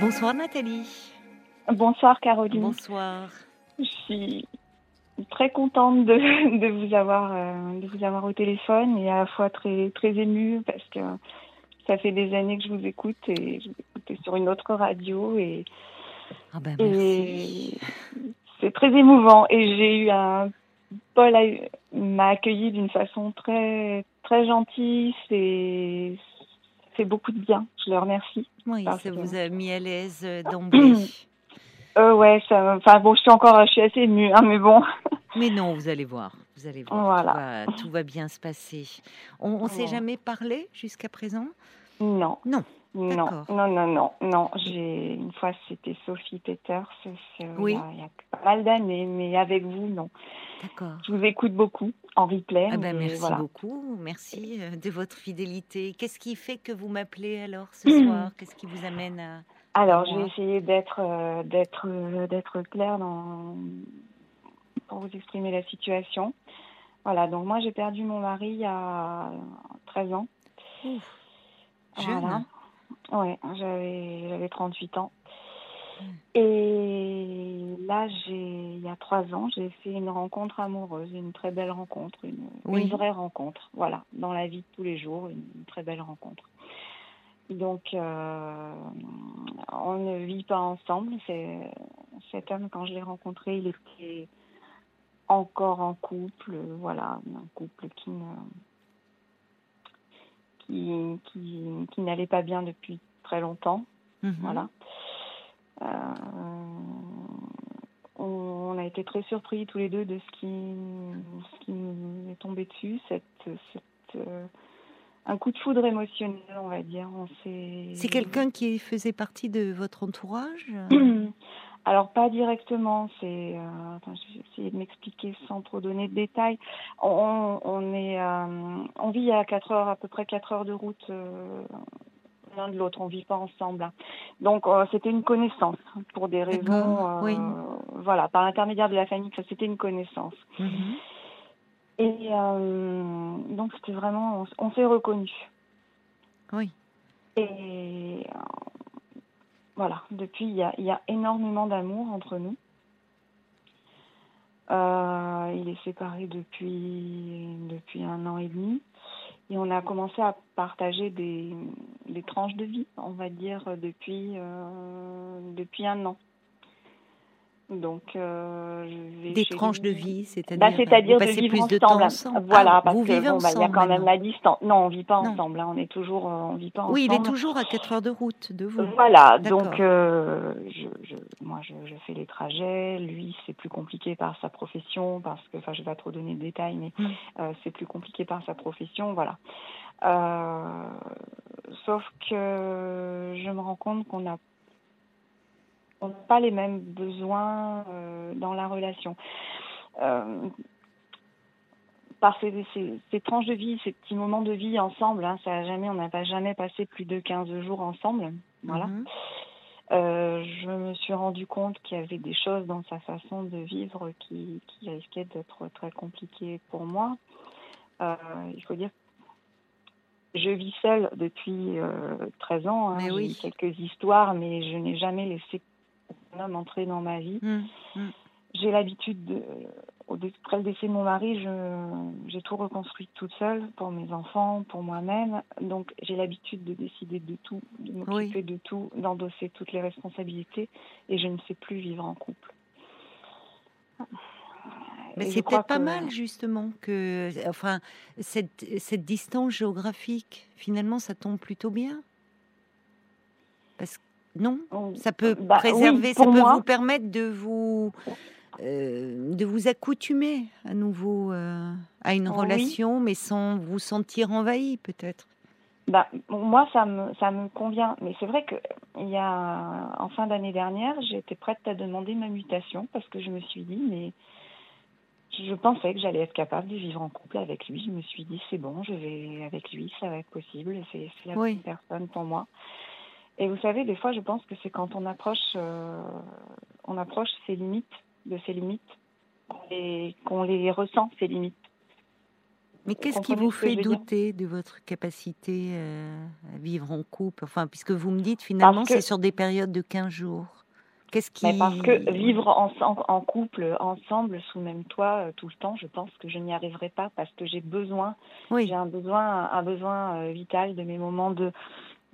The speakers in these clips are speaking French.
Bonsoir Nathalie. Bonsoir Caroline. Bonsoir. Je suis très contente de, de vous avoir euh, de vous avoir au téléphone et à la fois très très émue parce que ça fait des années que je vous écoute et je vous écoutais sur une autre radio et, Ah ben et c'est très émouvant et j'ai eu un Paul a- m'a accueilli d'une façon très très gentille c'est fait beaucoup de bien je le remercie Oui, ça que- vous a mis à l'aise euh, d'emblée. euh, ouais ça enfin bon je suis encore je suis assez émue hein, mais bon Mais non, vous allez voir. Vous allez voir. Voilà. Tout, va, tout va bien se passer. On ne s'est jamais parlé jusqu'à présent? Non Non. Non, non, non, non, non. J'ai une fois c'était Sophie Peters, euh, Oui. il, y a, pas mal d'années, mais avec vous, non. D'accord. Je vous écoute beaucoup en replay. Ah ben merci voilà. beaucoup. Merci euh, de votre fidélité. Qu'est-ce qui fait que vous m'appelez alors ce soir? Qu'est-ce qui vous amène à... Alors, Moi? j'ai essayé d'être euh, d'être euh, d'être claire dans pour vous exprimer la situation. Voilà, donc moi j'ai perdu mon mari il y a 13 ans. Ouf. Jeune. Voilà. Ouais, j'avais j'avais 38 ans. Mm. Et là, j'ai il y a trois ans, j'ai fait une rencontre amoureuse, une très belle rencontre, une, Oui. une vraie rencontre. Voilà, dans la vie de tous les jours, une, une très belle rencontre. Donc, euh, on ne vit pas ensemble. Cet homme quand je l'ai rencontré, il était encore en couple, voilà, un couple qui ne qui, qui, qui n'allait pas bien depuis très longtemps. Mhm. Voilà. Euh, on, on a été très surpris tous les deux de ce qui, ce qui nous est tombé dessus, cette, cette, euh, un coup de foudre émotionnel, on va dire. On s'est. C'est quelqu'un qui faisait partie de votre entourage Alors pas directement, c'est. Euh, attends, je vais essayer de m'expliquer sans trop donner de détails. On, on est, euh, on vit à 4 heures, à peu près 4 heures de route euh, l'un de l'autre. On vit pas ensemble. hein. Donc euh, c'était une connaissance pour des raisons. Oui. Voilà, par l'intermédiaire de la famille, ça c'était une connaissance. Mhm. Et donc c'était vraiment, on, on s'est reconnus. Oui. Et voilà, depuis, il y a, il y a énormément d'amour entre nous. Euh, il est séparé depuis, depuis un an et demi. Et on a commencé à partager des, tranches de vie, on va dire, depuis, euh, depuis un an. Donc, euh, je vais Des tranches de vie, c'est-à-dire Bah, c'est-à-dire vous de vivre plus de ensemble. temps ensemble. Voilà, Ah, parce vous que vivez bon, bah, il y a ensemble quand même la distance. Non, on vit pas Non. ensemble. hein. On est toujours, euh, on vit pas Oui, il ensemble. est toujours à 4 heures de route de vous. Voilà, donc euh, je, je, moi je, je fais les trajets, lui c'est plus compliqué par sa profession, parce que, enfin je vais pas trop donner de détails, mais Mm. euh, c'est plus compliqué par sa profession, voilà. Euh, sauf que je me rends compte qu'on a on n'a pas les mêmes besoins euh, dans la relation. Euh, par ces, ces, ces tranches de vie, ces petits moments de vie ensemble, hein, ça a jamais, on n'a pas jamais passé plus de 15 jours ensemble. Voilà. Mhm. Euh, je me suis rendu compte qu'il y avait des choses dans sa façon de vivre qui, qui risquaient d'être très compliquées pour moi. Euh, il faut dire je vis seule depuis euh, 13 ans. hein. J'ai oui. quelques histoires, mais je n'ai jamais laissé homme entrer dans ma vie. Mhm. Mhm. J'ai l'habitude, de, après le décès de mon mari, j'ai tout reconstruit toute seule pour mes enfants, pour moi-même. Donc j'ai l'habitude de décider de tout, de m'occuper de tout, d'endosser toutes les responsabilités, et je ne sais plus vivre en couple. Mais c'est peut-être pas que- mal justement que, enfin, cette, cette distance géographique, finalement, ça tombe plutôt bien. Non, Oh, ça peut bah oui, préserver, ça peut moi. vous permettre de vous euh, de vous accoutumer à nouveau euh, à une Oui. relation, mais sans vous sentir envahi, peut-être. Bah, moi, ça me, ça me convient. Mais c'est vrai que il y a, en fin d'année dernière, j'étais prête à demander ma mutation parce que je me suis dit, mais je pensais que j'allais être capable de vivre en couple avec lui. Je me suis dit, c'est bon, je vais avec lui, ça va être possible. C'est c'est la Oui. bonne personne pour moi. Et vous savez, des fois, je pense que c'est quand on approche, euh, on approche ses limites, de ses limites, qu'on les ressent, ses limites. Mais qu'est-ce qui vous fait douter de votre capacité euh, à vivre en couple? Enfin, puisque vous me dites finalement c'est sur des périodes de 15 jours. Qu'est-ce qui... parce que vivre en, en, couple, ensemble, sous le même toit, euh, tout le temps, je pense que je n'y arriverai pas parce que j'ai besoin, oui. j'ai un besoin, un besoin vital de mes moments de,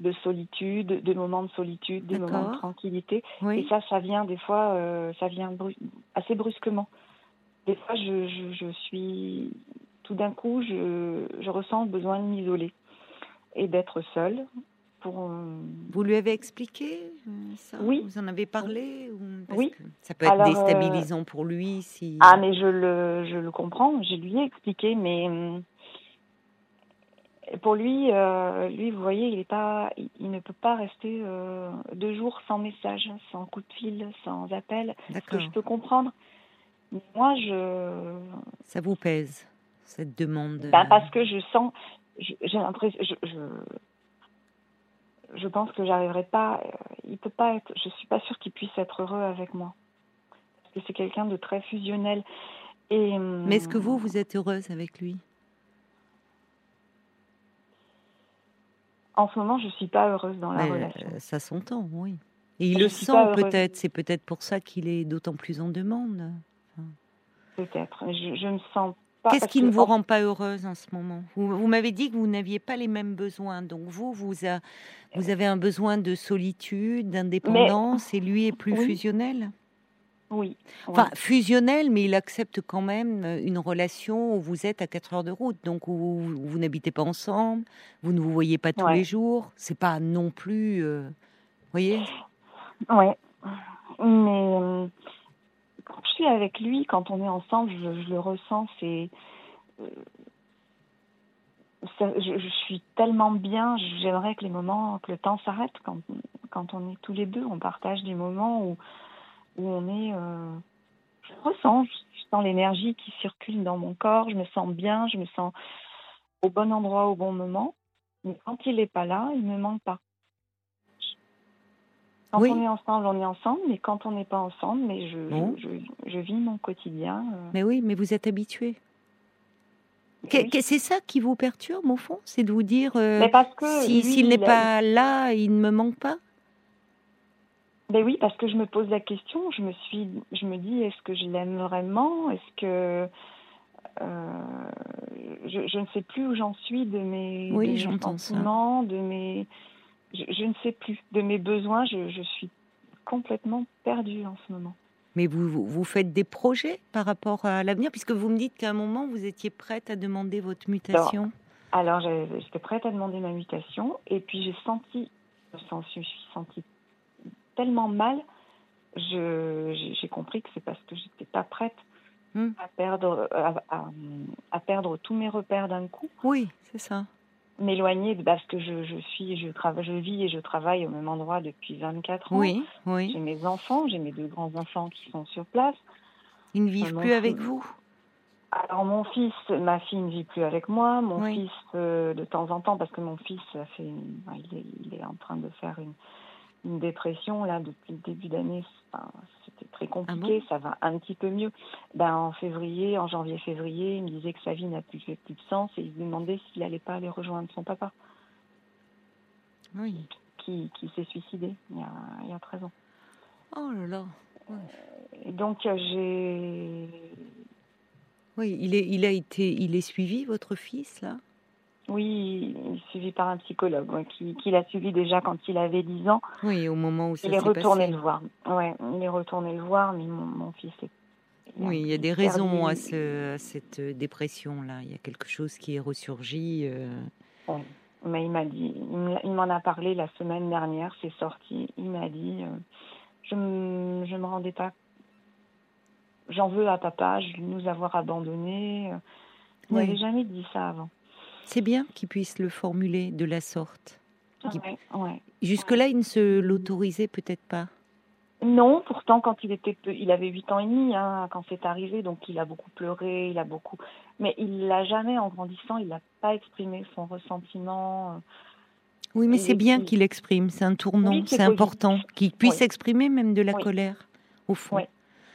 de solitude, de moments de solitude, des moments de tranquillité. Et ça, ça vient des fois, ça vient assez brusquement. Des fois, je, je, je suis tout d'un coup, je, je, ressens le besoin de m'isoler et d'être seule. Pour, euh, Vous lui avez expliqué euh, ça? Oui. Vous en avez parlé Oui. Ça peut être euh, déstabilisant pour lui si. Ah, mais je le, je le comprends. Je lui ai expliqué, mais pour lui, lui, vous voyez, il est pas, il, ne peut pas rester deux jours sans message, sans coup de fil, sans appel. Ce que je peux comprendre. Moi, je. Ça vous pèse cette demande ben, Parce que je sens, j'ai l'impression, je, je, je, pense que j'arriverai pas, euh, il peut pas être, je suis pas sûre qu'il puisse être heureux avec moi. Parce que c'est quelqu'un de très fusionnel. Et, Mais est-ce que vous, vous êtes heureuse avec lui? En ce moment, je suis pas heureuse dans la relation. Euh, ça s'entend, oui. Et il le sent peut-être, c'est peut-être pour ça qu'il est d'autant plus en demande. Peut-être. Je, me sens Qu'est-ce qui ne vous rend pas heureuse en ce moment? Vous, m'avez dit que vous n'aviez pas les mêmes besoins. Donc vous, vous, vous avez un besoin de solitude, d'indépendance, et lui est plus fusionnel? Oui. Enfin, fusionnel, mais il accepte quand même une relation où vous êtes à 4 heures de route, donc où vous, n'habitez pas ensemble, vous ne vous voyez pas tous les jours. C'est pas non plus, euh, voyez? Oui, mais euh, quand je suis avec lui, quand on est ensemble, je, le ressens, c'est. Euh, je, suis tellement bien, j'aimerais que les moments, que le temps s'arrête quand, quand on est tous les deux, on partage des moments où, où on est. Euh, je ressens, je sens l'énergie qui circule dans mon corps, je me sens bien, je me sens au bon endroit au bon moment. Mais quand il n'est pas là, il ne me manque pas. Quand on est ensemble, on est ensemble, mais quand on n'est pas ensemble, mais je, je, je, vis mon quotidien. Euh. Mais oui, mais vous êtes habitué. C'est ça qui vous perturbe au fond, c'est de vous dire euh, si s'il n'est pas là, il ne me manque pas? Ben oui, parce que je me pose la question, je me suis, je me dis, est-ce que je l'aime vraiment? Est-ce que euh, je, je, ne sais plus où j'en suis de mes, oui, de mes sentiments, de mes je, ne sais plus. De mes besoins, je, suis complètement perdue en ce moment. Mais vous, vous, faites des projets par rapport à l'avenir, puisque vous me dites qu'à un moment, vous étiez prête à demander votre mutation. Alors, j'étais prête à demander ma mutation, et puis j'ai senti, je me suis sentie tellement mal, j'ai compris que c'est parce que j'étais pas prête hmm. à, perdre, à, à, perdre tous mes repères d'un coup. Oui, c'est ça m'éloigner parce que je, je suis, je travaille, je vis et je travaille au même endroit depuis 24 ans. Oui, oui. J'ai mes enfants, j'ai mes deux grands enfants qui sont sur place. Ils ne vivent plus avec vous Alors mon fils, ma fille ne vit plus avec moi. Mon fils, euh, de temps en temps, parce que mon fils a fait, il, est, il est en train de faire une, une dépression là depuis le début d'année. c'était très compliqué, ah ça va un petit peu mieux. Ben, en février, en janvier-février, il me disait que sa vie n'a plus fait plus de sens et il se demandait s'il n'allait pas aller rejoindre son papa. Oui. Qui, qui s'est suicidé il y, a, il y a 13 ans. Oh là là. Et donc euh, j'ai. Oui, il est, il a été, il est suivi votre fils là? Oui, il est suivi par un psychologue qui, qui l'a suivi déjà quand il avait 10 ans. Oui, au moment où ça Il est retourné le voir. Ouais, il est retourné le voir, mais mon, mon fils est. Oui, il y a des raisons à, ce, cette dépression-là. Il y a quelque chose qui est ressurgi. Euh... Mais il m'a dit, il m'en a parlé la semaine dernière, c'est sorti. Il m'a dit, euh, je ne je me rendais pas. J'en veux à papa, je nous avoir abandonnés. Il n'avait jamais dit ça avant. C'est bien qu'il puisse le formuler de la sorte. Ouais, Jusque-là, il ne se l'autorisait peut-être pas. Non, pourtant, quand il était, il avait 8 ans et demi hein, quand c'est arrivé, donc il a beaucoup pleuré, il a beaucoup, mais il l'a jamais en grandissant, il n'a pas exprimé son ressentiment. Euh, oui, mais c'est bien qu'il exprime, c'est un tournant, c'est important qu'il puisse exprimer même de la colère, au fond.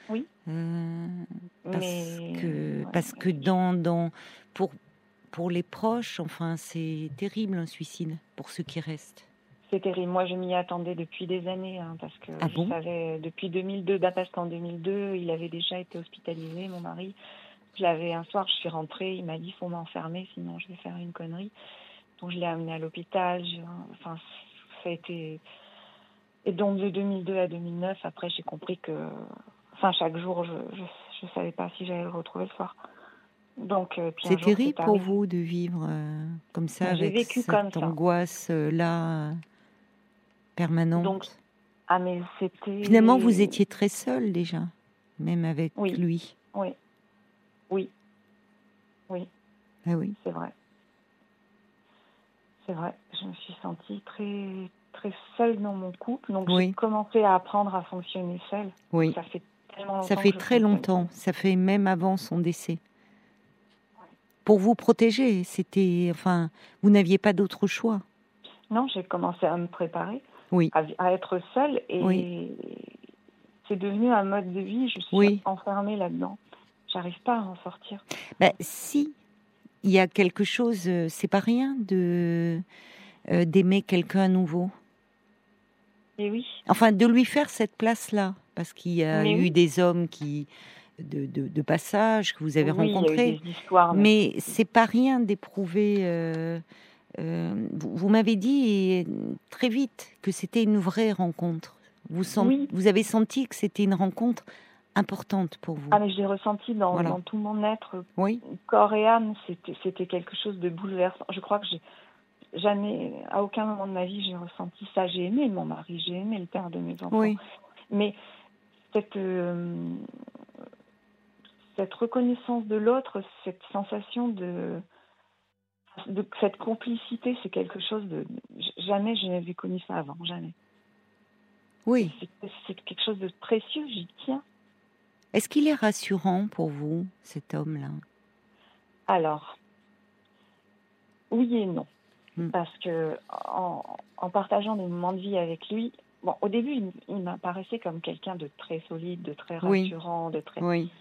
Oui. Euh, parce que parce que dans dans pour pour les proches, enfin, c'est terrible un suicide pour ceux qui restent. C'est terrible. Moi, je m'y attendais depuis des années, hein, parce que ah je savais depuis 2002, bah, parce qu'en 2002, il avait déjà été hospitalisé, mon mari. Je l'avais un soir, je suis rentrée, il m'a dit faut m'enfermer, sinon je vais faire une connerie. Donc je l'ai amené à l'hôpital. Enfin, ça a été. Et donc de 2002 à 2009, après, j'ai compris que, enfin, chaque jour, je ne savais pas si j'allais le retrouver le soir. Donc, euh, c'est terrible pour vous de vivre euh, comme ça, avec vécu cette angoisse euh, là permanente? Donc, ah, mais. Finalement, vous étiez très seule déjà, même avec lui. Oui, oui, oui. Ah oui. C'est vrai. C'est vrai. Je me suis sentie très très seule dans mon couple, donc j'ai commencé à apprendre à fonctionner seule. Oui. Ça fait tellement longtemps. Ça fait très longtemps. Ça fait même avant son décès pour vous protéger. C'était, enfin, vous n'aviez pas d'autre choix. Non, j'ai commencé à me préparer, oui. à, être seule et c'est devenu un mode de vie. Je suis enfermée là-dedans. J'arrive pas à en sortir. Ben, si il y a quelque chose, euh, c'est pas rien de euh, d'aimer quelqu'un nouveau. Et oui. Enfin, de lui faire cette place-là, parce qu'il y a eu des hommes qui de, de, passages que vous avez rencontrés. mais, c'est pas rien d'éprouver. Euh, euh, vous, m'avez dit très vite que c'était une vraie rencontre. Vous, vous avez senti que c'était une rencontre importante pour vous. Ah, mais je l'ai ressenti dans, dans, tout mon être, oui. corps et âme. C'était quelque chose de bouleversant. Je crois que j'ai jamais, à aucun moment de ma vie, j'ai ressenti ça. J'ai aimé mon mari, j'ai aimé le père de mes enfants. Oui. Mais cette, euh, cette reconnaissance de l'autre, cette sensation de, de cette complicité, c'est quelque chose de jamais je n'avais connu ça avant, jamais. Oui. C'est quelque chose de précieux, j'y tiens. Est-ce qu'il est rassurant pour vous, cet homme-là? Alors, oui et non. Hmm. Parce que en, en, partageant des moments de vie avec lui, bon, au début, il, il m'apparaissait comme quelqu'un de très solide, de très rassurant, de très. Oui.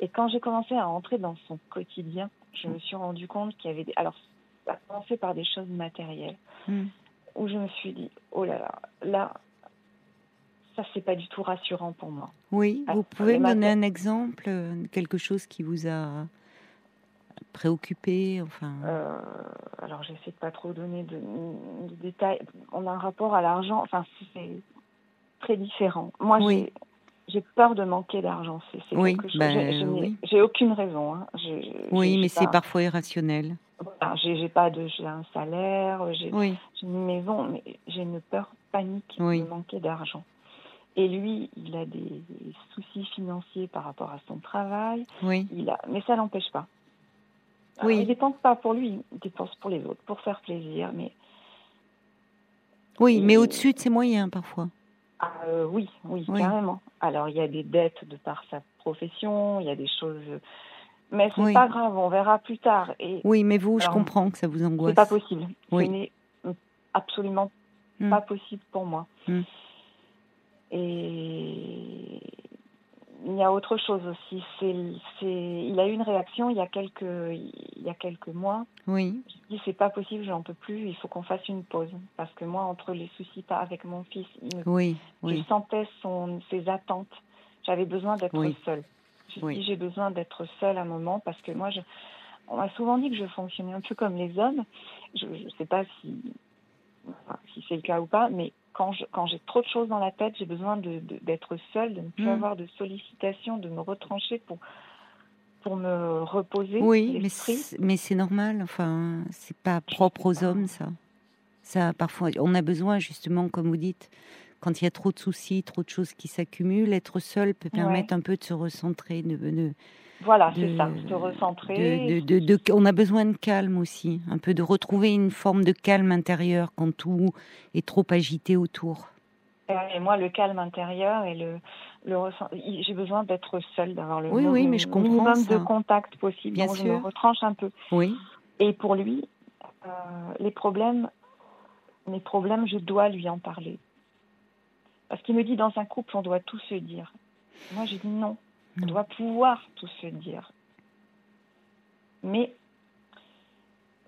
Et quand j'ai commencé à entrer dans son quotidien, je me suis rendu compte qu'il y avait des... Alors, ça a commencé par des choses matérielles, hmm. où je me suis dit, oh là là, là, ça, c'est pas du tout rassurant pour moi. Oui, vous pouvez me donner un exemple, euh, quelque chose qui vous a préoccupé, enfin? Euh, alors, j'essaie de pas trop donner de, détails. On a un rapport à l'argent, enfin, c'est très différent. Moi, oui j'ai peur de manquer d'argent. C'est oui, ben, j'ai aucune raison. Hein. oui, mais c'est parfois irrationnel. j'ai pas de, j'ai un salaire, j'ai une maison, mais j'ai une peur panique de manquer d'argent. Et lui, il a des soucis financiers par rapport à son travail. Oui. Il a, mais ça l'empêche pas. oui. il dépense pas pour lui, il dépense pour les autres, pour faire plaisir, mais. Oui, mais au-dessus de ses moyens parfois. Ah, euh, oui, oui, carrément. Alors, il y a des dettes de par sa profession, il y a des choses. Mais c'est pas grave, on verra plus tard. Et, oui, mais vous, je comprends que ça vous angoisse. C'est pas possible. Ce n'est absolument hmm. pas possible pour moi. Hmm. Et il y a autre chose aussi. C'est, c'est, il a eu une réaction il y a quelques, il y a quelques mois. Oui. Je dis c'est pas possible, j'en peux plus. Il faut qu'on fasse une pause parce que moi, entre les soucis pas avec mon fils, oui, je sentais son, ses attentes. J'avais besoin d'être seule. Je oui. j'ai besoin d'être seule à un moment parce que moi, je, on m'a souvent dit que je fonctionnais un peu comme les hommes. Je ne sais pas si, si c'est le cas ou pas, mais quand, quand j'ai trop de choses dans la tête, j'ai besoin d'être de, seule, de ne plus mm. avoir de sollicitations, de me retrancher pour, pour me reposer. Oui, mais c'est normal. Enfin, c'est pas propre aux hommes, ça. Ça, parfois, on a besoin justement, comme vous dites, quand il y a trop de soucis, trop de choses qui s'accumulent, être seul peut permettre un peu de se recentrer, de, de voilà, c'est ça, se recentrer. De, on a besoin de calme aussi, un peu de retrouver une forme de calme intérieur quand tout est trop agité autour. Et moi, le calme intérieur et le, le j'ai besoin d'être seule, d'avoir le oui, oui, mais je comprends minimum de contact possible. Bien donc sûr. je me retranche un peu. Oui. Et pour lui, euh, les problèmes, mes problèmes, je dois lui en parler. Parce qu'il me dit dans un couple, on doit tout se dire. Moi, j'ai dit non. On doit pouvoir tout se dire. Mais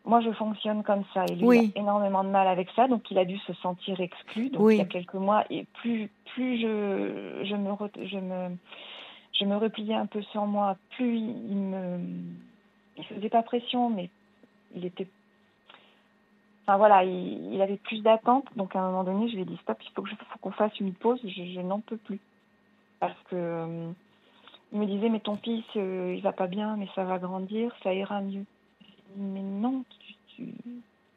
moi, je fonctionne comme ça. Et lui, il a énormément de mal avec ça, donc il a dû se sentir exclu. Donc, il y a quelques mois, et plus, plus je, je, me, je, me, je me repliais un peu sur moi, plus il, me. Il faisait pas pression, mais il était. Enfin voilà, il, avait plus d'attentes. Donc à un moment donné, je lui ai dit stop, il faut qu'on fasse une pause. Je, n'en peux plus. Parce que. Il me disait, mais ton fils, euh, il va pas bien, mais ça va grandir, ça ira mieux mais non, tu,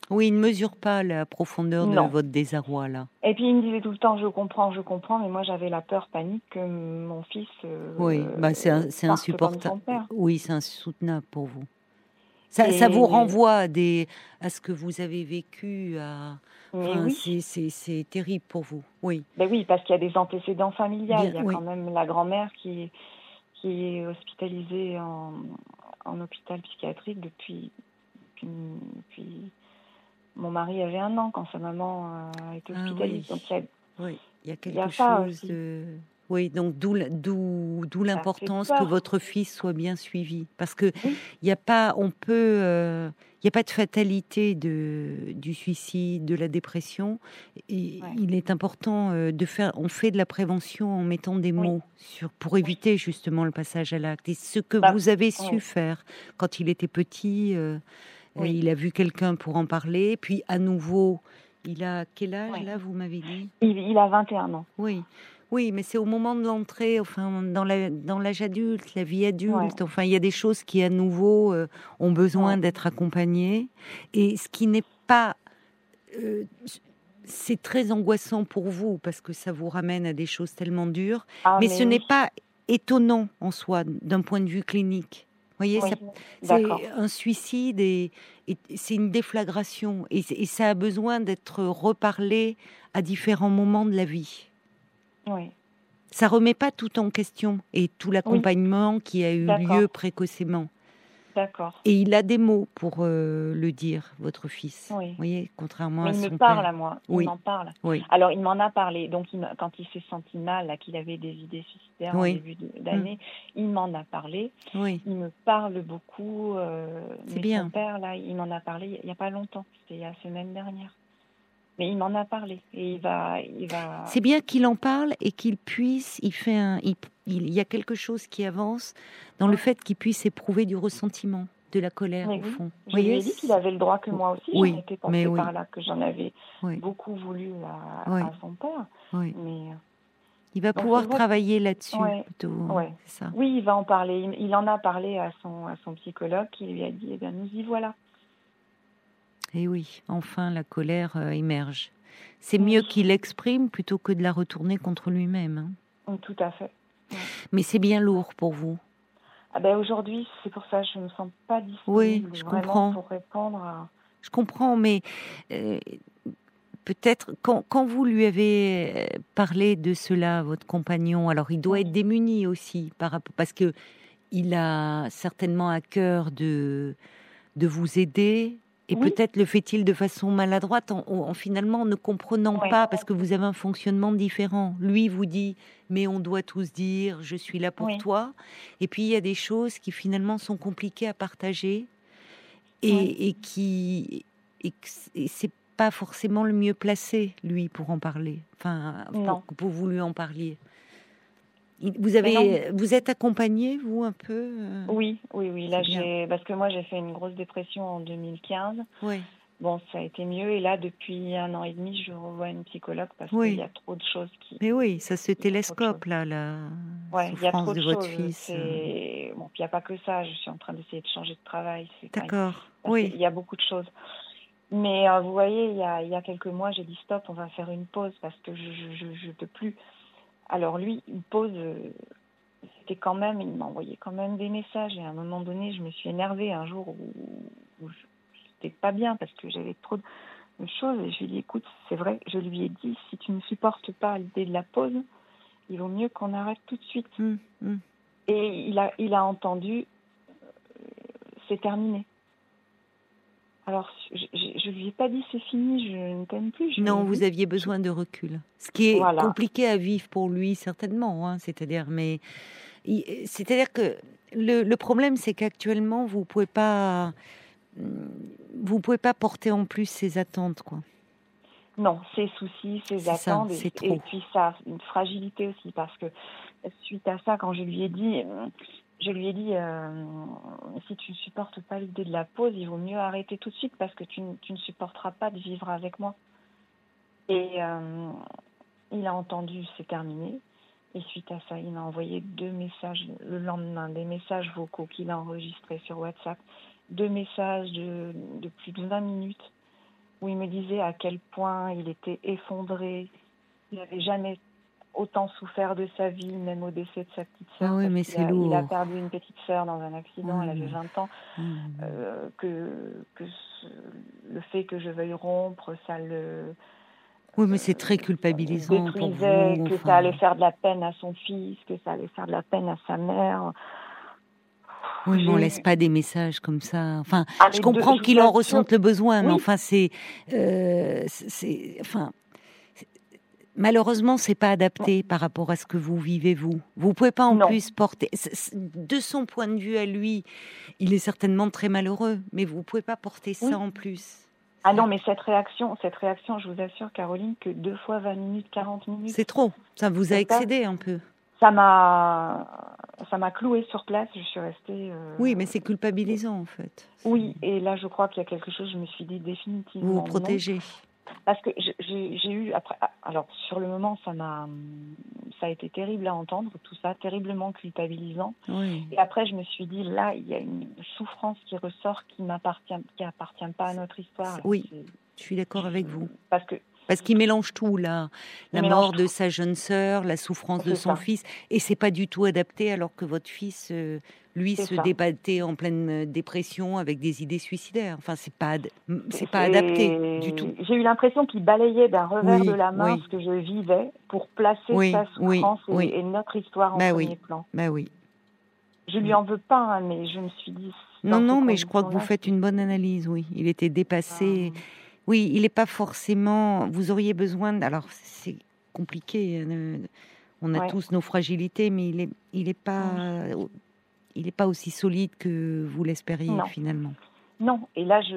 Oui, il ne mesure pas la profondeur de votre désarroi là. Et puis il me disait tout le temps, je comprends, je comprends, mais moi j'avais la peur panique que mon fils. Euh, oui, bah c'est insupportable. Oui, c'est insoutenable pour vous. Ça, ça, vous renvoie à, des, à ce que vous avez vécu. À... oui. C'est terrible pour vous. Oui. Ben oui, parce qu'il y a des antécédents familiales. il y a quand même la grand-mère qui, qui est hospitalisée en, en hôpital psychiatrique depuis puis, mon mari avait un an quand sa maman a été ah hospitalisée. Donc il y a, oui, il y a quelque chose de. Oui, donc d'où d'où l'importance que votre fils soit bien suivi, parce que il n'y a pas, on peut, euh, il n'y a pas de fatalité de du suicide, de la dépression. Et Il est important euh, de faire, on fait de la prévention en mettant des mots sur pour éviter justement le passage à l'acte. Et ce que bah, vous avez su faire quand il était petit. Euh, il a vu quelqu'un pour en parler, puis à nouveau, il a quel âge là, vous m'avez dit? Il, a 21 ans. Oui. Oui, mais c'est au moment de l'entrée, enfin, dans l'âge adulte, la vie adulte. Enfin, il y a des choses qui, à nouveau, euh, ont besoin d'être accompagnées. Et ce qui n'est pas. Euh, c'est très angoissant pour vous parce que ça vous ramène à des choses tellement dures. Ah, mais, ce n'est pas étonnant en soi d'un point de vue clinique voyez, c'est un suicide et, c'est une déflagration et, ça a besoin d'être reparlé à différents moments de la vie. Oui. Ça remet pas tout en question et tout l'accompagnement qui a eu lieu précocement. D'accord. Et il a des mots pour euh, le dire, votre fils. Vous voyez, contrairement à son Il me parle à moi. Il m'en parle. Oui. Alors, il m'en a parlé. Donc, quand il s'est senti mal, qu'il avait des idées suicidaires au début d'année, mm. il m'en a parlé. Oui. Il me parle beaucoup. Euh, C'est bien. Son père, là, il m'en a parlé il n'y a pas longtemps. C'était la semaine dernière. Mais il m'en a parlé et il va, il va. C'est bien qu'il en parle et qu'il puisse. Il fait un. Il, il, y a quelque chose qui avance dans le fait qu'il puisse éprouver du ressentiment, de la colère au fond. Je lui ai dit qu'il avait le droit que moi aussi. Oui. J'en étais mais par là que j'en avais beaucoup voulu à, son père. Oui. Mais. Euh, il va pouvoir travailler là-dessus plutôt. Ça. Oui, il va en parler. Il, en a parlé à son, à son psychologue qui lui a dit eh bien, nous y voilà. Et eh oui, enfin la colère euh, émerge. C'est mieux qu'il l'exprime plutôt que de la retourner contre lui-même. Hein. Tout à fait. Mais c'est bien lourd pour vous. Ah ben aujourd'hui, c'est pour ça que je ne me sens pas disponible oui, je comprends. pour répondre à... Je comprends, mais euh, peut-être quand, quand, vous lui avez euh, parlé de cela, votre compagnon, alors il doit être démuni aussi par parce que il a certainement à cœur de de vous aider, et peut-être le fait-il de façon maladroite, en, finalement ne comprenant pas, parce que vous avez un fonctionnement différent. Lui vous dit, mais on doit tous dire, je suis là pour toi. Et puis il y a des choses qui finalement sont compliquées à partager et, qui, et, c'est pas forcément le mieux placé, lui, pour en parler. Enfin, pour, pour vous lui en parliez. Vous avez, vous êtes accompagné, vous, un peu euh? Oui, oui, oui. Là, j'ai, parce que moi, j'ai fait une grosse dépression en 2015. Oui. Bon, ça a été mieux. Et là, depuis un an et demi, je revois une psychologue parce qu'il y a trop de choses qui. Mais oui, ça se télescope là, la ouais, il y a trop de, votre fils. Bon, il n'y a pas que ça. Je suis en train d'essayer de changer de travail. D'accord. Oui. Il y a beaucoup de choses. Mais euh, vous voyez, il y, a, il y a quelques mois, j'ai dit stop, on va faire une pause parce que je ne peux plus. Alors lui, il pose, euh, c'était quand même, il m'envoyait quand même des messages. Et à un moment donné, je me suis énervée un jour où, où j'étais pas bien parce que j'avais trop de choses. Et je lui ai dit, écoute, c'est vrai, je lui ai dit, si tu ne supportes pas l'idée de la pause, il vaut mieux qu'on arrête tout de suite. Hum, hum. Et il a, il a entendu, euh, c'est terminé. Alors, je, ne lui ai pas dit c'est fini, je ne t'aime plus. non, vous aviez besoin de recul. Ce qui est compliqué à vivre pour lui, certainement. Hein, c'est-à-dire, mais c'est-à-dire que le, problème, c'est qu'actuellement, vous pouvez pas vous pouvez pas porter en plus ses attentes, quoi. Non, ses soucis, ses attentes, et, et, puis ça, une fragilité aussi, parce que suite à ça, quand je lui ai dit, je lui ai dit, euh, si tu ne supportes pas l'idée de la pause, il vaut mieux arrêter tout de suite parce que tu, ne supporteras pas de vivre avec moi. Et euh, il a entendu, c'est terminé. Et suite à ça, il m'a envoyé deux messages le lendemain, des messages vocaux qu'il a enregistrés sur WhatsApp, deux messages de, de plus de 20 minutes où il me disait à quel point il était effondré, il n'avait jamais autant souffert de sa vie, même au décès de sa petite sœur. Ah oui, mais c'est lourd. Il a perdu une petite sœur dans un accident, elle avait 20 mmh. ans. Mmh. Euh, que que le fait que je veuille rompre, ça le. Oui, mais c'est très culpabilisant pour vous. Que ça allait faire de la peine à son fils, que ça allait faire de la peine à sa mère. Oui, mais on laisse pas des messages comme ça. Enfin, ah, je comprends qu'il en ressente le besoin, mais enfin, c'est, euh, c'est, enfin, malheureusement, c'est pas adapté par rapport à ce que vous vivez vous. Vous pouvez pas en plus porter. De son point de vue à lui, il est certainement très malheureux, mais vous pouvez pas porter ça en plus. Ah non, mais cette réaction, cette réaction, je vous assure, Caroline, que deux fois 20 minutes, 40 minutes. C'est trop. Ça vous a excédé un peu. Ça m'a, ça m'a cloué sur place. Je suis restée. Euh, oui, mais c'est culpabilisant en fait. Oui, et là, je crois qu'il y a quelque chose. Je me suis dit définitivement. Vous vous protégez. Parce que j'ai eu après, ah, alors sur le moment, ça m'a, ça a été terrible à entendre tout ça, terriblement culpabilisant. Et après, je me suis dit là, il y a une souffrance qui ressort qui m'appartient, qui appartient pas à notre histoire. Oui, je suis d'accord avec vous. Parce que parce qu'il mélange tout là, la mort de sa jeune sœur, la souffrance de son fils, et c'est pas du tout adapté alors que votre fils, euh, lui, se débattait en pleine euh, dépression avec des idées suicidaires. Enfin, c'est pas, c'est pas adapté du tout. J'ai eu l'impression qu'il balayait d'un revers de la main ce que je vivais pour placer sa souffrance et, notre histoire en bah premier plan. Bah oui. Je lui en veux pas, hein, mais je me suis dit. Non, non, mais je crois que vous faites une bonne analyse. Oui, il était dépassé. Ah. Oui, il n'est pas forcément. Vous auriez besoin. Alors, c'est compliqué. Hein, on a tous nos fragilités, mais il est, il est pas il n'est pas aussi solide que vous l'espériez finalement. Non, et là, je,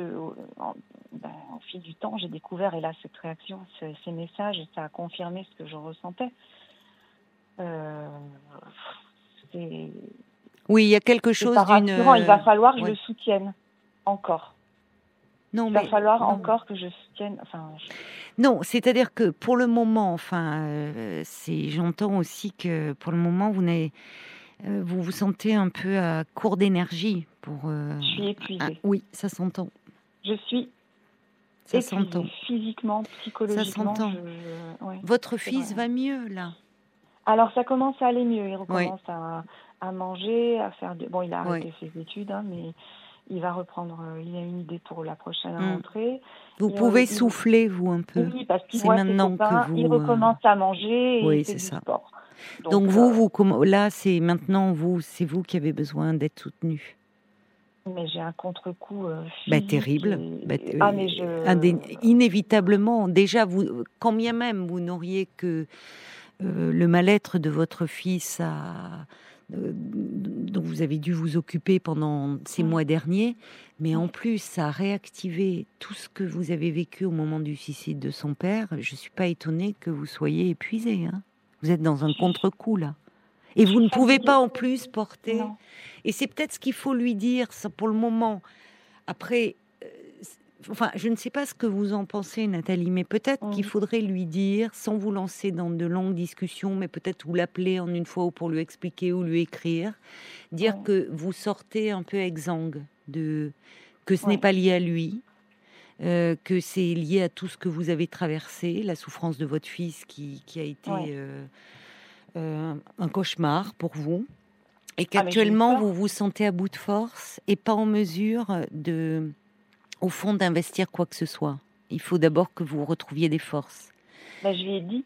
ben, au fil du temps, j'ai découvert, et là, cette réaction, ces, messages, et ça a confirmé ce que je ressentais. Euh, oui, il y a quelque chose d'une. Il va falloir que je le soutienne encore. Non, il va falloir encore que je soutienne. Enfin, Non, c'est-à-dire que pour le moment, enfin, euh, c'est, j'entends aussi que pour le moment, vous n'avez euh, vous vous sentez un peu à court d'énergie pour. Euh, je suis épuisée. oui, ça s'entend. Je suis. Ça s'entend. Physiquement, psychologiquement. Ça s'entend. Votre fils va mieux là? Alors ça commence à aller mieux. Il recommence à, à, manger, à faire. Bon, il a arrêté ses études, hein, mais il va reprendre. Euh, il a une idée pour la prochaine hmm. rentrée. Vous pouvez souffler vous un peu. Oui, parce qu'il maintenant que vous. Il recommence à manger. Et oui, c'est ça. Sport. Donc, vous, euh, vous, là, c'est maintenant vous, c'est vous qui avez besoin d'être soutenu. Mais j'ai un contre-coup euh, bah, terrible. Bah, ah, mais Inévitablement, déjà, vous, quand bien même vous n'auriez que euh, le mal-être de votre fils à, dont vous avez dû vous occuper pendant ces mois derniers, mais en plus, ça a réactivé tout ce que vous avez vécu au moment du suicide de son père. Je ne suis pas étonnée que vous soyez épuisé. Hein vous êtes dans un contre-coup là. Et vous ne pouvez pas en plus porter. Et c'est peut-être ce qu'il faut lui dire ça, pour le moment. Après, euh, enfin, je ne sais pas ce que vous en pensez, Nathalie, mais peut-être qu'il faudrait lui dire, sans vous lancer dans de longues discussions, mais peut-être vous l'appeler en une fois ou pour lui expliquer ou lui écrire, dire que vous sortez un peu exsangue de que ce n'est pas lié à lui, euh, que c'est lié à tout ce que vous avez traversé, la souffrance de votre fils qui, qui a été euh, euh, un cauchemar pour vous, et ah, qu'actuellement vous vous sentez à bout de force et pas en mesure de, au fond, d'investir quoi que ce soit. Il faut d'abord que vous retrouviez des forces. Ben, je lui ai dit,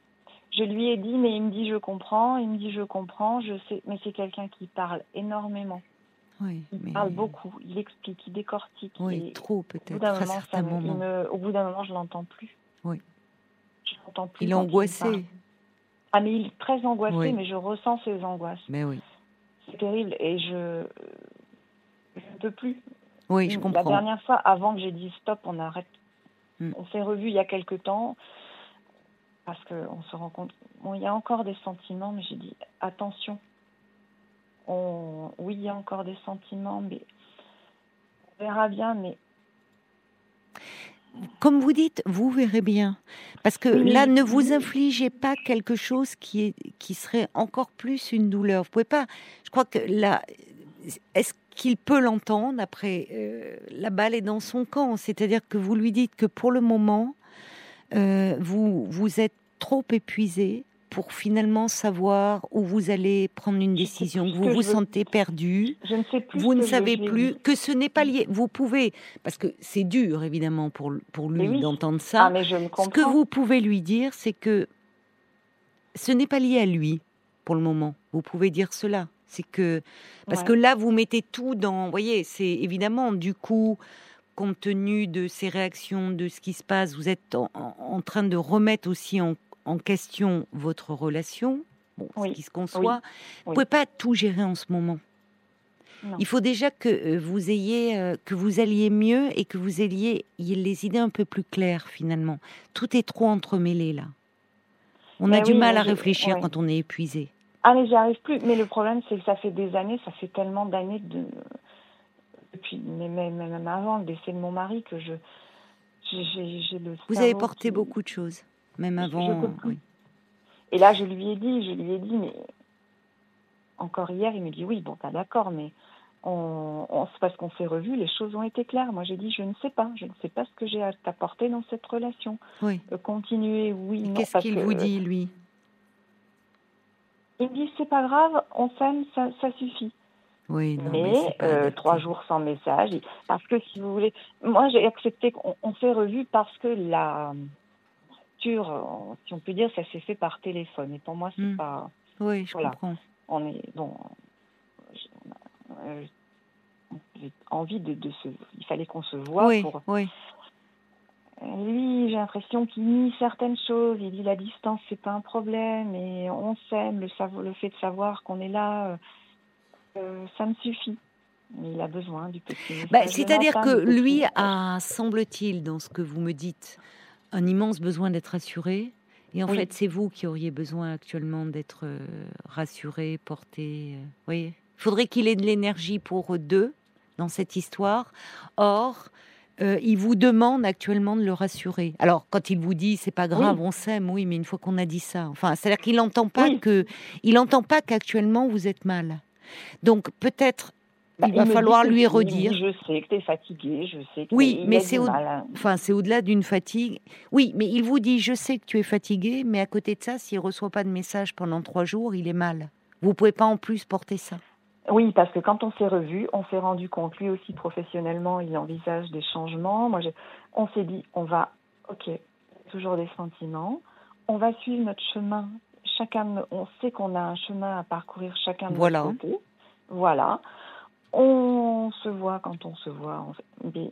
je lui ai dit, mais il me dit je comprends, il me dit je comprends, je sais, mais c'est quelqu'un qui parle énormément il parle beaucoup, il explique, il décortique. Oui, trop peut-être. Au, bout d'un moment, je l'entends plus. Oui. Je l'entends plus. Il est angoissé. ah, mais il est très angoissé, mais je ressens ses angoisses. Mais oui. C'est terrible et je je ne peux plus. Oui, je comprends. La dernière fois, avant que j'ai dit stop, on arrête. Hmm. On s'est revu il y a quelque temps parce qu'on se rend compte. Bon, il y a encore des sentiments, mais j'ai dit attention. On, oui, il y a encore des sentiments, mais on verra bien, mais comme vous dites, vous verrez bien. Parce que là, ne vous infligez pas quelque chose qui, est, qui serait encore plus une douleur. Vous pouvez pas. Je crois que là, est-ce qu'il peut l'entendre Après, euh, la balle est dans son camp? C'est-à-dire que vous lui dites que pour le moment, euh, vous, vous êtes trop épuisé pour finalement savoir où vous allez prendre une décision. Vous vous sentez perdu. Je ne sais plus. Vous ne savez plus que ce n'est pas lié. Vous pouvez, parce que c'est dur évidemment pour, pour lui d'entendre ça. Ah, mais je ce que vous pouvez lui dire, c'est que ce n'est pas lié à lui pour le moment. Vous pouvez dire cela. C'est que parce que là vous mettez tout dans. Vous voyez, c'est évidemment du coup compte tenu de ses réactions, de ce qui se passe, vous êtes en, en train de remettre aussi en en question votre relation, bon, ce qui se conçoit, vous ne pouvez pas tout gérer en ce moment. Il faut déjà que euh, vous ayez, euh, que vous alliez mieux et que vous ayez les idées un peu plus claires finalement. Tout est trop entremêlé là. On a du mal à réfléchir quand on est épuisé. Ah mais j'y arrive plus. Mais le problème c'est que ça fait des années, ça fait tellement d'années de depuis même, avant le décès de mon mari que je j'ai le. Vous avez porté beaucoup de choses même avant. Oui. Et là, je lui ai dit, je lui ai dit, mais encore hier, il me dit oui, bon, pas d'accord, mais on, c'est parce qu'on s'est revu, les choses ont été claires. Moi, j'ai dit, je ne sais pas, je ne sais pas ce que j'ai à t'apporter dans cette relation. Oui. Euh, continuer, oui, non. Qu'est-ce qu'il vous dit, lui? Il me dit, c'est pas grave, on s'aime, ça, ça suffit. Oui, non, mais, euh, trois jours sans message, parce que si vous voulez, moi j'ai accepté qu'on s'est revu parce que la euh, si on peut dire, ça s'est fait par téléphone. Et pour moi, c'est hmm. pas. Oui, je comprends. On est bon. Euh, j'ai envie de, de, se. Il fallait qu'on se voit oui, pour. Oui. Lui, j'ai l'impression qu'il nie certaines choses. Il dit la distance, c'est pas un problème, et on s'aime. Le, le fait de savoir qu'on est là, euh, ça me suffit. Il a besoin du petit. Bah, C'est-à-dire que lui a, semble-t-il, dans ce que vous me dites, un immense besoin d'être rassuré. Et en fait, c'est vous qui auriez besoin actuellement d'être euh, rassuré, porté. Euh, voyez? Il faudrait qu'il ait de l'énergie pour deux dans cette histoire. Or, euh, il vous demande actuellement de le rassurer. Alors, quand il vous dit c'est pas grave, on s'aime, oui, mais une fois qu'on a dit ça, enfin, c'est-à-dire qu'il n'entend pas que, il n'entend pas qu'actuellement vous êtes mal. Donc, peut-être bah, il va falloir lui redire. Je sais que tu es fatigué, je sais que Oui, mais c'est au... enfin, c'est au-delà d'une fatigue. Oui, mais il vous dit je sais que tu es fatigué, mais à côté de ça, s'il reçoit pas de message pendant trois jours, il est mal. Vous pouvez pas en plus porter ça. Oui, parce que quand on s'est revu, on s'est rendu compte, lui aussi professionnellement, il envisage des changements. Moi, on s'est dit, on va, ok, toujours des sentiments, on va suivre notre chemin. Chacun, on sait qu'on a un chemin à parcourir chacun de voilà. notre côté. Voilà. On se voit quand on se voit. Mais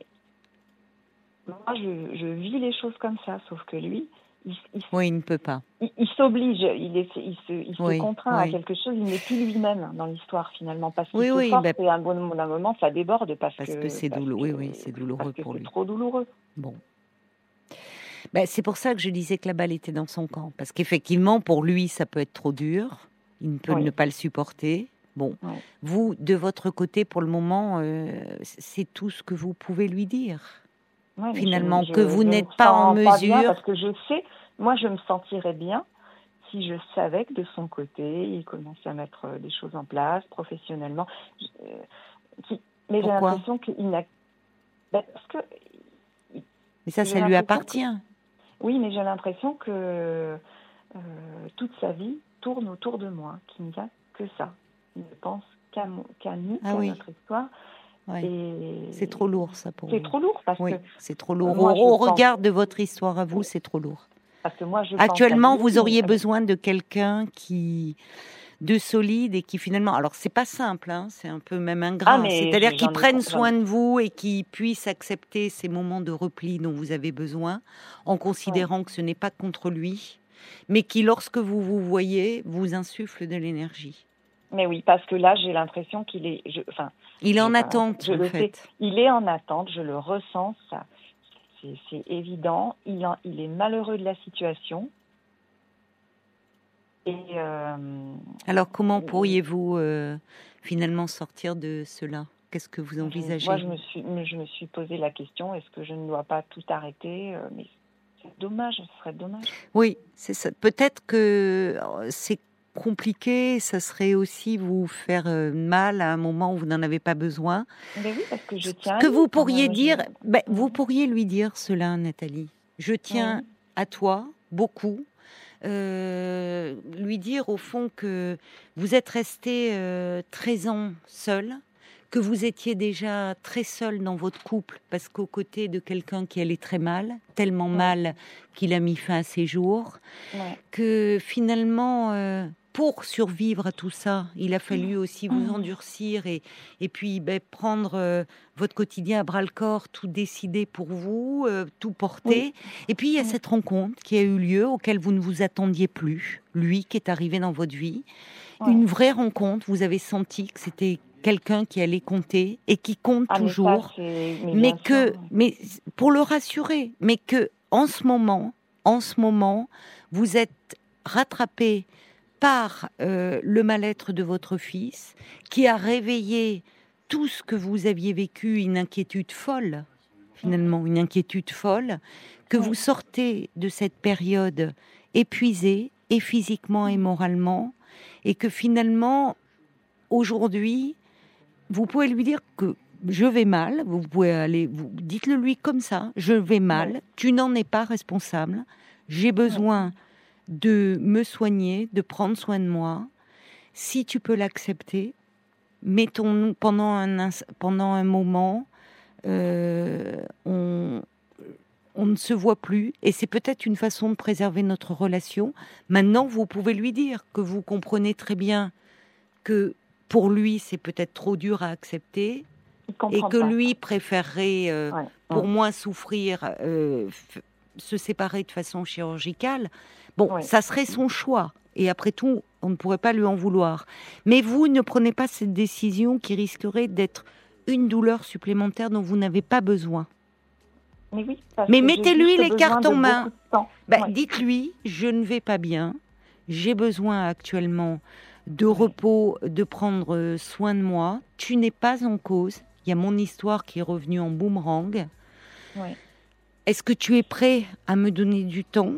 moi, je, je, vis les choses comme ça, sauf que lui, il, oui, il ne peut pas. Il, s'oblige, il, est, il se, il se contraint à quelque chose. Il n'est plus lui-même dans l'histoire finalement, parce qu'il oui, se force, et à un bon moment, ça déborde parce, parce que, c'est douloureux. Oui, oui, c'est douloureux pour lui. C'est trop douloureux. Bon. Ben, c'est pour ça que je disais que la balle était dans son camp, parce qu'effectivement, pour lui, ça peut être trop dur. Il ne peut ne pas le supporter. Bon, vous, de votre côté, pour le moment, euh, c'est tout ce que vous pouvez lui dire. Finalement, que vous n'êtes pas en mesure. parce que je sais, moi, je me sentirais bien si je savais que de son côté, il commençait à mettre euh, des choses en place professionnellement. Euh, mais j'ai l'impression qu'il n'a. Ben, parce que. Mais ça, ça lui appartient. Oui, mais j'ai l'impression que toute sa vie tourne autour de moi, qu'il n'y a que ça ne pense qu'à nous, ah notre histoire. C'est trop lourd, ça, pour C'est trop lourd, parce oui, que... c'est trop lourd. Au, regard de votre histoire à vous, c'est trop lourd. Parce que moi, je Actuellement, vous auriez besoin de quelqu'un qui de solide et qui finalement, alors c'est pas simple, hein, c'est un peu même ingrat, ah, c'est-à-dire qui prennent soin de vous et qui puissent accepter ces moments de repli dont vous avez besoin, en considérant que ce n'est pas contre lui, mais qui, lorsque vous vous voyez, vous insuffle de l'énergie. Mais oui, parce que là, j'ai l'impression qu'il est. Je, enfin, Il est en attente, je en le fait. Il est en attente, je le ressens, ça. C'est évident. Il, il est malheureux de la situation. Et, euh, Alors, comment pourriez-vous euh, finalement sortir de cela? Qu'est-ce que vous envisagez? Moi, je me, suis, je me suis posé la question est-ce que je ne dois pas tout arrêter? Euh, Mais c'est dommage, ce serait dommage. Oui, c'est ça. Peut-être que c'est compliqué, ça serait aussi vous faire euh, mal à un moment où vous n'en avez pas besoin. Mais oui, parce que je tiens. Que vous pourriez dire, ben, vous pourriez lui dire cela, Nathalie. Je tiens à toi beaucoup. Euh, lui dire au fond que vous êtes resté 13 euh, ans seul, que vous étiez déjà très seul dans votre couple parce qu'aux côtés de quelqu'un qui allait très mal, tellement mal qu'il a mis fin à ses jours, que finalement pour survivre à tout ça, il a fallu aussi vous endurcir et, et puis ben, prendre euh, votre quotidien à bras le corps, tout décider pour vous, euh, tout porter. Et puis il y a cette rencontre qui a eu lieu, auquel vous ne vous attendiez plus, lui qui est arrivé dans votre vie. Une vraie rencontre, vous avez senti que c'était quelqu'un qui allait compter et qui compte ah, toujours, mais, que, mais pour le rassurer, mais que en ce moment, en ce moment, vous êtes rattrapé par euh, le mal-être de votre fils, qui a réveillé tout ce que vous aviez vécu, une inquiétude folle, finalement, une inquiétude folle, que vous sortez de cette période épuisé, et physiquement et moralement, et que finalement, aujourd'hui, vous pouvez lui dire que je vais mal, vous pouvez aller, vous dites-le lui comme ça, je vais mal, tu n'en es pas responsable, j'ai besoin de me soigner, de prendre soin de moi. Si tu peux l'accepter, mettons-nous pendant un, pendant un moment, euh, on, on ne se voit plus et c'est peut-être une façon de préserver notre relation. Maintenant, vous pouvez lui dire que vous comprenez très bien que pour lui, c'est peut-être trop dur à accepter et que lui préférerait, euh, pour moins souffrir, euh, se séparer de façon chirurgicale. Bon, ça serait son choix. Et après tout, on ne pourrait pas lui en vouloir. Mais vous ne prenez pas cette décision qui risquerait d'être une douleur supplémentaire dont vous n'avez pas besoin. Mais, oui, Mais mettez-lui les cartes en main. Ben, dites-lui, je ne vais pas bien. J'ai besoin actuellement de repos, de prendre soin de moi. Tu n'es pas en cause. Il y a mon histoire qui est revenue en boomerang. Est-ce que tu es prêt à me donner du temps?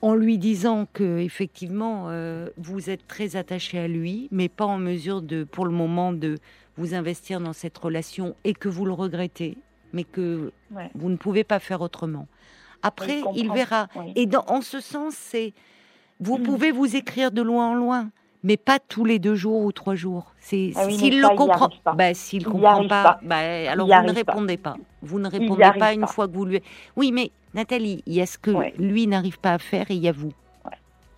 En lui disant que effectivement euh, vous êtes très attaché à lui, mais pas en mesure de, pour le moment, de vous investir dans cette relation et que vous le regrettez, mais que vous ne pouvez pas faire autrement. Après, il verra. Et dans, en ce sens, c'est vous mm. pouvez vous écrire de loin en loin, mais pas tous les deux jours ou trois jours. C'est ah s'il le comprend, bah, s'il comprend pas, bah, alors vous ne répondez pas. Vous ne répondez pas une fois que vous lui. Oui, mais Nathalie, il y a ce que lui n'arrive pas à faire et il y a vous.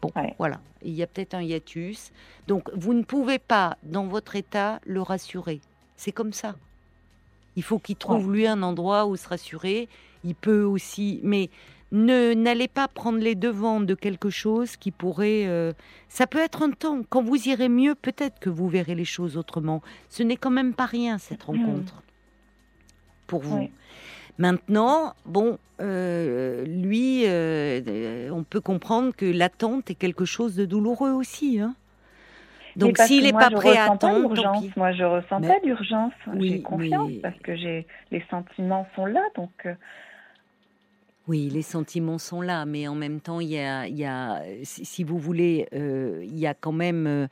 Bon, voilà. Il y a peut-être un hiatus. Donc, vous ne pouvez pas, dans votre état, le rassurer. C'est comme ça. Il faut qu'il trouve, lui, un endroit où se rassurer. Il peut aussi. Mais ne n'allez pas prendre les devants de quelque chose qui pourrait. Euh, ça peut être un temps. Quand vous irez mieux, peut-être que vous verrez les choses autrement. Ce n'est quand même pas rien, cette hmm. rencontre. Pour vous. Maintenant, bon, euh, lui, euh, on peut comprendre que l'attente est quelque chose de douloureux aussi. Hein. Donc s'il n'est pas prêt à attendre, moi je ressens pas d'urgence. j'ai confiance parce que j'ai les sentiments sont là, donc. Euh, oui, les sentiments sont là, mais en même temps, il y a, il y a si vous voulez, il y a quand même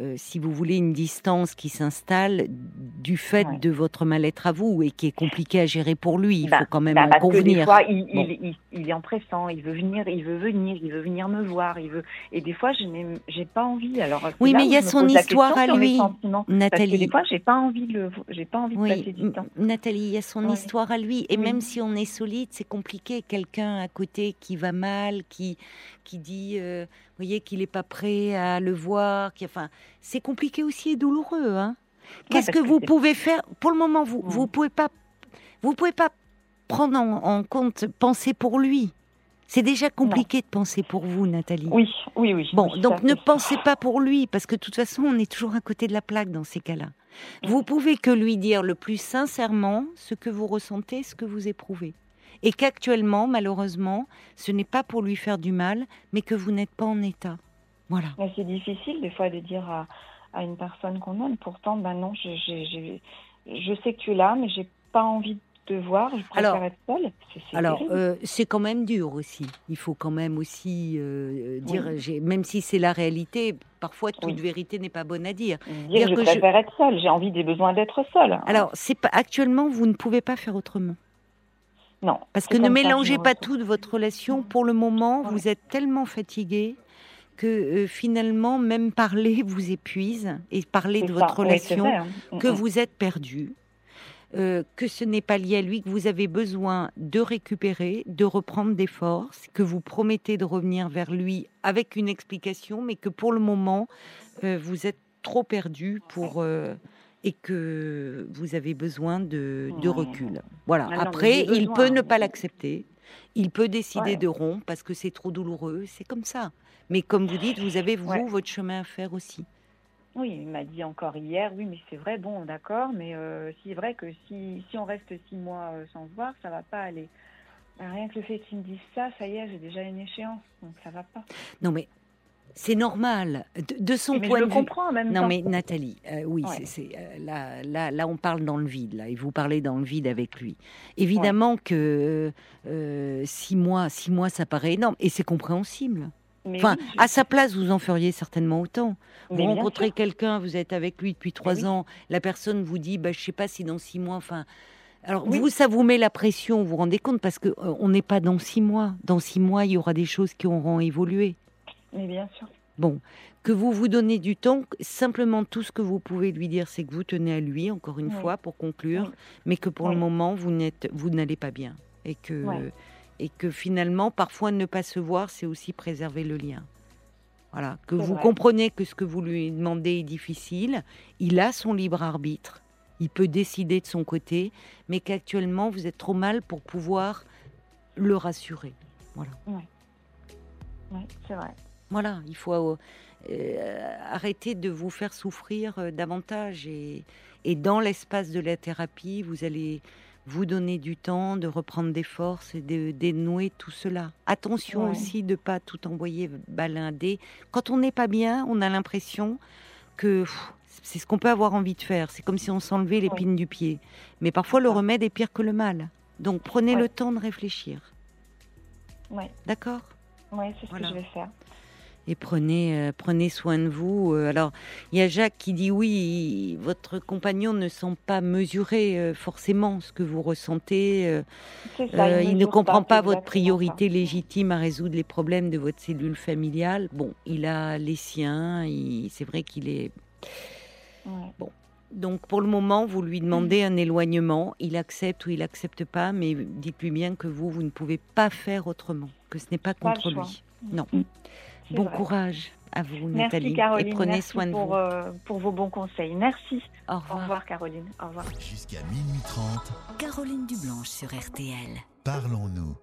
euh, si vous voulez, une distance qui s'installe du fait de votre mal-être à vous et qui est compliqué à gérer pour lui. Il bah, faut quand même bah, en convenir. des fois, il, il, il, est empressant, il veut venir, il veut venir, il veut venir me voir, il veut. Et des fois, je n'ai pas envie. Alors oui, mais il y a son histoire à lui, Nathalie. Parce que des fois, j'ai pas envie de, j'ai pas envie de passer du temps. Nathalie, il y a son histoire à lui, et même si on est solide, c'est compliqué. Quelqu'un à côté qui va mal, qui qui dit, euh, voyez, qu'il n'est pas prêt à le voir. Qui, enfin, c'est compliqué aussi et douloureux. Hein. Qu'est-ce que vous pouvez faire Pour le moment, vous vous pouvez pas, vous pouvez pas prendre en, compte penser pour lui. C'est déjà compliqué de penser pour vous, Nathalie. Oui, oui, oui. Bon, donc ne pensez pas pour lui, parce que de toute façon, on est toujours à côté de la plaque dans ces cas-là. Vous pouvez que lui dire le plus sincèrement ce que vous ressentez, ce que vous éprouvez. Et qu'actuellement, malheureusement, ce n'est pas pour lui faire du mal, mais que vous n'êtes pas en état. Voilà. C'est difficile des fois de dire à, à une personne qu'on aime. Pourtant, ben non, je, je sais que tu es là, mais j'ai pas envie de voir. Je préfère alors, être seule. alors, euh, c'est quand même dur aussi. Il faut quand même aussi euh, dire, même si c'est la réalité, parfois toute vérité n'est pas bonne à dire. Dire, je préfère être seule. J'ai envie des besoins d'être seule. Alors, c'est pas actuellement, vous ne pouvez pas faire autrement. Non. Parce que ne mélangez pas tout de votre relation. Pour le moment, vous êtes tellement fatigué que euh, finalement, même parler vous épuise et parler de votre relation, hein. que mm, mm. vous êtes perdu. Euh, que ce n'est pas lié à lui, que vous avez besoin de récupérer, de reprendre des forces, que vous promettez de revenir vers lui avec une explication, mais que pour le moment, euh, vous êtes trop perdu pour et que vous avez besoin de, recul. Voilà. Après, il peut ne pas l'accepter. Il peut décider de rompre parce que c'est trop douloureux. C'est comme ça. Mais comme vous dites, vous avez, vous, votre chemin à faire aussi. Oui, il m'a dit encore hier, oui, mais c'est vrai, bon, d'accord, mais euh, c'est vrai que si, si on reste six mois euh, sans se voir, ça va pas aller. Rien que le fait qu'il me dise ça, ça y est, j'ai déjà une échéance, donc ça va pas. Non, mais c'est normal. De, son mais point je de vue. comprends en même non, temps. mais Nathalie, euh, oui, c'est, là, là, là, on parle dans le vide, là, et vous parlez dans le vide avec lui. Évidemment que six mois, six mois, ça paraît énorme, et c'est compréhensible enfin, à sa place, vous en feriez certainement autant. vous rencontrez quelqu'un, vous êtes avec lui depuis trois ans, la personne vous dit, bah, je sais pas si dans six mois, enfin. Alors vous, ça vous met la pression, vous vous rendez compte, parce que euh, on n'est pas dans six mois. Dans six mois, il y aura des choses qui auront évolué. Mais bien sûr. Bon, que vous vous donnez du temps, simplement tout ce que vous pouvez lui dire, c'est que vous tenez à lui, encore une fois, pour conclure, mais que pour le moment, vous n'êtes, vous n'allez pas bien et que et que finalement, parfois, ne pas se voir, c'est aussi préserver le lien. Voilà, que vous comprenez que ce que vous lui demandez est difficile, il a son libre arbitre, il peut décider de son côté, mais qu'actuellement, vous êtes trop mal pour pouvoir le rassurer. Voilà. Oui, c'est vrai. Voilà, il faut euh, arrêter de vous faire souffrir euh, davantage et, et dans l'espace de la thérapie, vous allez vous donner du temps de reprendre des forces et de dénouer tout cela. Attention aussi de pas tout envoyer balinder. Quand on n'est pas bien, on a l'impression que c'est ce qu'on peut avoir envie de faire. C'est comme si on s'enlevait l'épine du pied. Mais parfois, le remède est pire que le mal. Donc, prenez le temps de réfléchir. D'accord? Oui, c'est ce que je vais faire et prenez, euh, prenez soin de vous. Euh, alors, il y a Jacques qui dit oui, votre compagnon ne sent pas mesurer euh, forcément ce que vous ressentez. il, ne comprend pas, votre priorité légitime à résoudre les problèmes de votre cellule familiale. Bon, il a les siens. C'est vrai qu'il est. Bon. Donc pour le moment, vous lui demandez un éloignement, il accepte ou il accepte pas, mais dites-lui bien que vous, vous ne pouvez pas faire autrement, que ce n'est pas contre lui. Non. Bon courage à vous, Nathalie. Merci, Caroline. Et prenez soin de vous. Euh, pour vos bons conseils. Merci. Au revoir. Caroline. Au revoir. Jusqu'à minuit 30. Caroline Dublanche sur RTL. Parlons-nous.